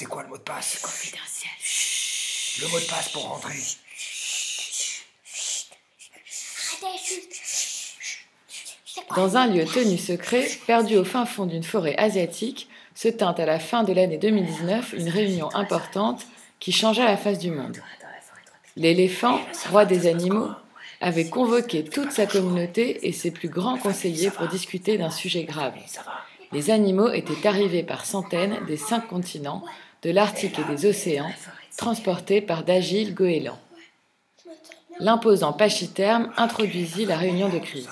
C'est quoi le mot de passe Confidentiel. Le mot de passe pour rentrer. Dans un lieu tenu secret, perdu au fin fond d'une forêt asiatique, se tint à la fin de l'année 2019 une réunion importante qui changea la face du monde. L'éléphant, roi des animaux, avait convoqué toute sa communauté et ses plus grands conseillers pour discuter d'un sujet grave. Les animaux étaient arrivés par centaines des cinq continents, de l'Arctique et des océans, transportés par d'agiles goélands. L'imposant pachyterme introduisit la réunion de crise.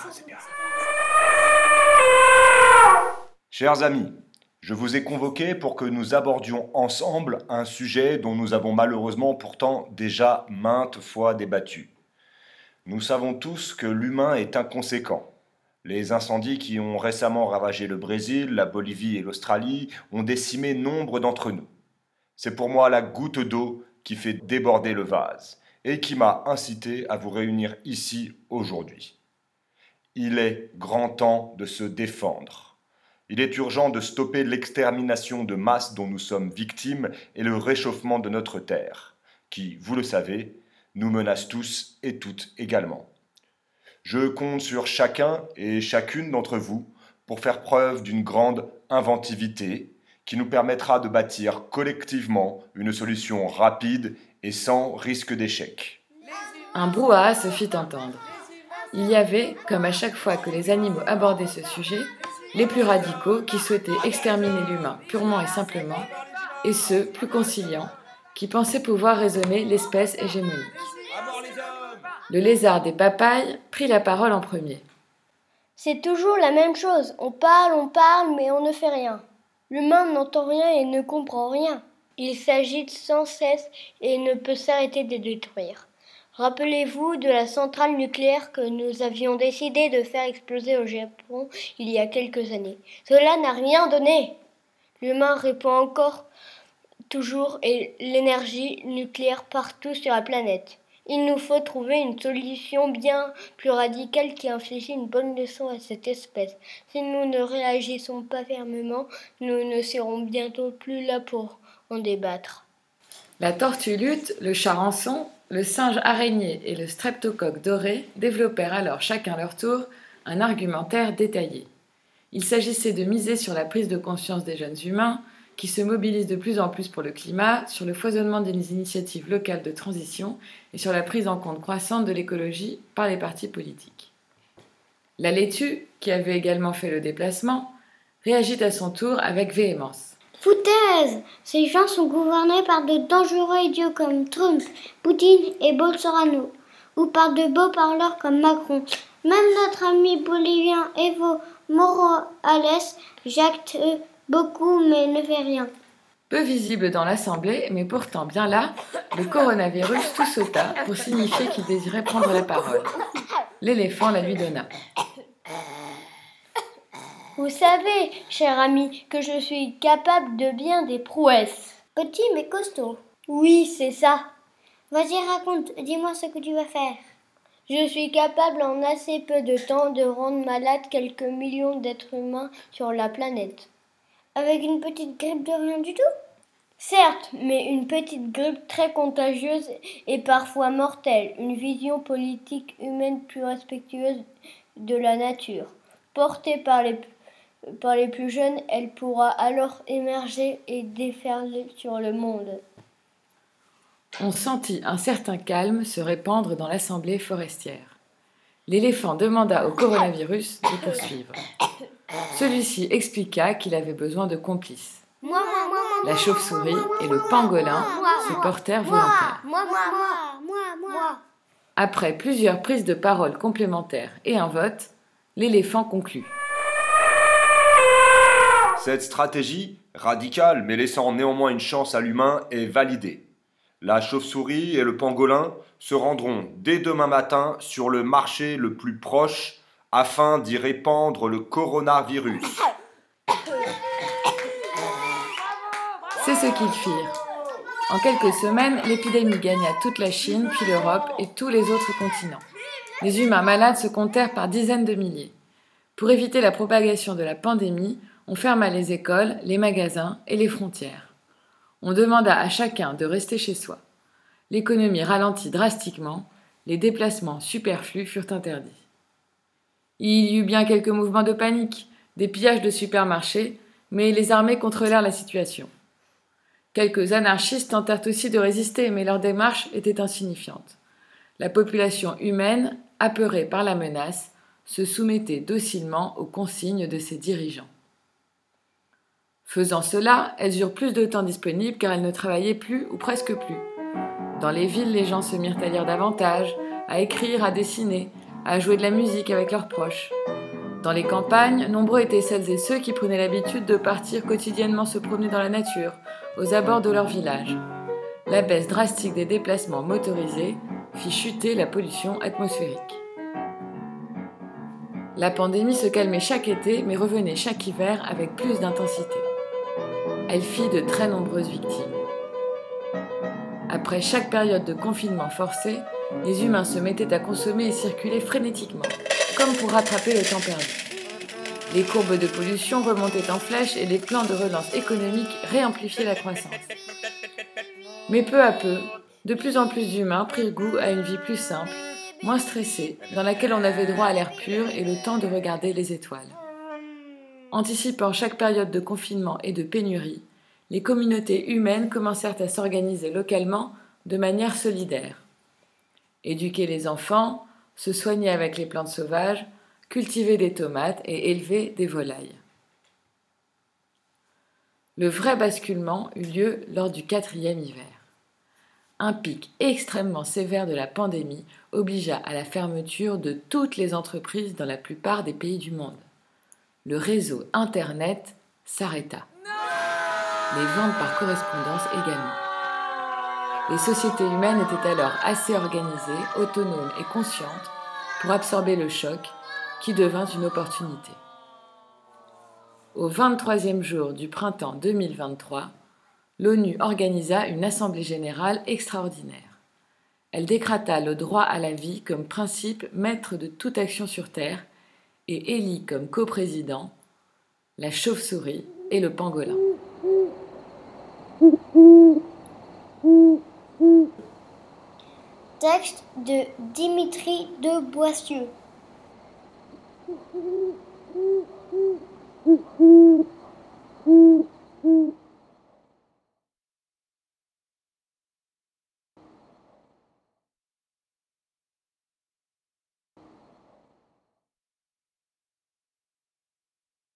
Chers amis, je vous ai convoqués pour que nous abordions ensemble un sujet dont nous avons malheureusement pourtant déjà maintes fois débattu. Nous savons tous que l'humain est inconséquent. Les incendies qui ont récemment ravagé le Brésil, la Bolivie et l'Australie ont décimé nombre d'entre nous. C'est pour moi la goutte d'eau qui fait déborder le vase et qui m'a incité à vous réunir ici aujourd'hui. Il est grand temps de se défendre. Il est urgent de stopper l'extermination de masse dont nous sommes victimes et le réchauffement de notre Terre, qui, vous le savez, nous menace tous et toutes également. Je compte sur chacun et chacune d'entre vous pour faire preuve d'une grande inventivité qui nous permettra de bâtir collectivement une solution rapide et sans risque d'échec. Un brouhaha se fit entendre. Il y avait, comme à chaque fois que les animaux abordaient ce sujet, les plus radicaux qui souhaitaient exterminer l'humain purement et simplement, et ceux plus conciliants qui pensaient pouvoir raisonner l'espèce hégémonique. Le lézard des papayes prit la parole en premier. C'est toujours la même chose. On parle, on parle, mais on ne fait rien. L'humain n'entend rien et ne comprend rien. Il s'agite sans cesse et ne peut s'arrêter de détruire. Rappelez-vous de la centrale nucléaire que nous avions décidé de faire exploser au Japon il y a quelques années. Cela n'a rien donné. L'humain répond encore toujours et l'énergie nucléaire partout sur la planète. Il nous faut trouver une solution bien plus radicale qui inflige une bonne leçon à cette espèce. Si nous ne réagissons pas fermement, nous ne serons bientôt plus là pour en débattre. La tortue lutte, le charançon, le singe araignée et le streptocoque doré développèrent alors chacun leur tour un argumentaire détaillé. Il s'agissait de miser sur la prise de conscience des jeunes humains, qui se mobilisent de plus en plus pour le climat, sur le foisonnement des initiatives locales de transition et sur la prise en compte croissante de l'écologie par les partis politiques. La laitue, qui avait également fait le déplacement, réagit à son tour avec véhémence. Foutaise Ces gens sont gouvernés par de dangereux idiots comme Trump, Poutine et Bolsonaro, ou par de beaux parleurs comme Macron. Même notre ami bolivien Evo Morales jacte beaucoup mais ne fait rien. Peu visible dans l'assemblée, mais pourtant bien là, le coronavirus tout sauta pour signifier qu'il désirait prendre la parole. L'éléphant la lui donna. Vous savez, cher ami, que je suis capable de bien des prouesses. Petit mais costaud. Oui, c'est ça. Vas-y, raconte, dis-moi ce que tu vas faire. Je suis capable en assez peu de temps de rendre malade quelques millions d'êtres humains sur la planète. Avec une petite grippe de rien du tout Certes, mais une petite grippe très contagieuse et parfois mortelle, une vision politique humaine plus respectueuse de la nature. Portée par les, plus jeunes, elle pourra alors émerger et déferler sur le monde. On sentit un certain calme se répandre dans l'assemblée forestière. L'éléphant demanda au coronavirus de poursuivre. Celui-ci expliqua qu'il avait besoin de complices. Moi, moi, moi, moi, La chauve-souris et le pangolin se portèrent volontaires. moi, moi, moi, moi, moi. Après plusieurs prises de parole complémentaires et un vote, l'éléphant conclut. Cette stratégie, radicale mais laissant néanmoins une chance à l'humain, est validée. La chauve-souris et le pangolin se rendront dès demain matin sur le marché le plus proche afin d'y répandre le coronavirus. C'est ce qu'ils firent. En quelques semaines, l'épidémie gagna toute la Chine, puis l'Europe et tous les autres continents. Les humains malades se comptèrent par dizaines de milliers. Pour éviter la propagation de la pandémie, on ferma les écoles, les magasins et les frontières. On demanda à chacun de rester chez soi. L'économie ralentit drastiquement, les déplacements superflus furent interdits. Il y eut bien quelques mouvements de panique, des pillages de supermarchés, mais les armées contrôlèrent la situation. Quelques anarchistes tentèrent aussi de résister, mais leur démarche était insignifiante. La population humaine, apeurée par la menace, se soumettait docilement aux consignes de ses dirigeants. Faisant cela, elles eurent plus de temps disponible car elles ne travaillaient plus ou presque plus. Dans les villes, les gens se mirent à lire davantage, à écrire, à dessiner, à jouer de la musique avec leurs proches. Dans les campagnes, nombreux étaient celles et ceux qui prenaient l'habitude de partir quotidiennement se promener dans la nature, aux abords de leur village. La baisse drastique des déplacements motorisés fit chuter la pollution atmosphérique. La pandémie se calmait chaque été mais revenait chaque hiver avec plus d'intensité. Elle fit de très nombreuses victimes. Après chaque période de confinement forcé, les humains se mettaient à consommer et circuler frénétiquement, comme pour rattraper le temps perdu. Les courbes de pollution remontaient en flèche et les plans de relance économique réamplifiaient la croissance. Mais peu à peu, de plus en plus d'humains prirent goût à une vie plus simple, moins stressée, dans laquelle on avait droit à l'air pur et le temps de regarder les étoiles. Anticipant chaque période de confinement et de pénurie, les communautés humaines commencèrent à s'organiser localement de manière solidaire. Éduquer les enfants, se soigner avec les plantes sauvages, cultiver des tomates et élever des volailles. Le vrai basculement eut lieu lors du quatrième hiver un pic extrêmement sévère de la pandémie obligea à la fermeture de toutes les entreprises dans la plupart des pays du monde. Le réseau Internet s'arrêta. Les ventes par correspondance également. Les sociétés humaines étaient alors assez organisées, autonomes et conscientes pour absorber le choc qui devint une opportunité. Au 23e jour du printemps 2023, l'ONU organisa une assemblée générale extraordinaire. Elle décrata le droit à la vie comme principe maître de toute action sur Terre et élit comme coprésident la chauve-souris et le pangolin. Texte de Dimitri de Boissieu.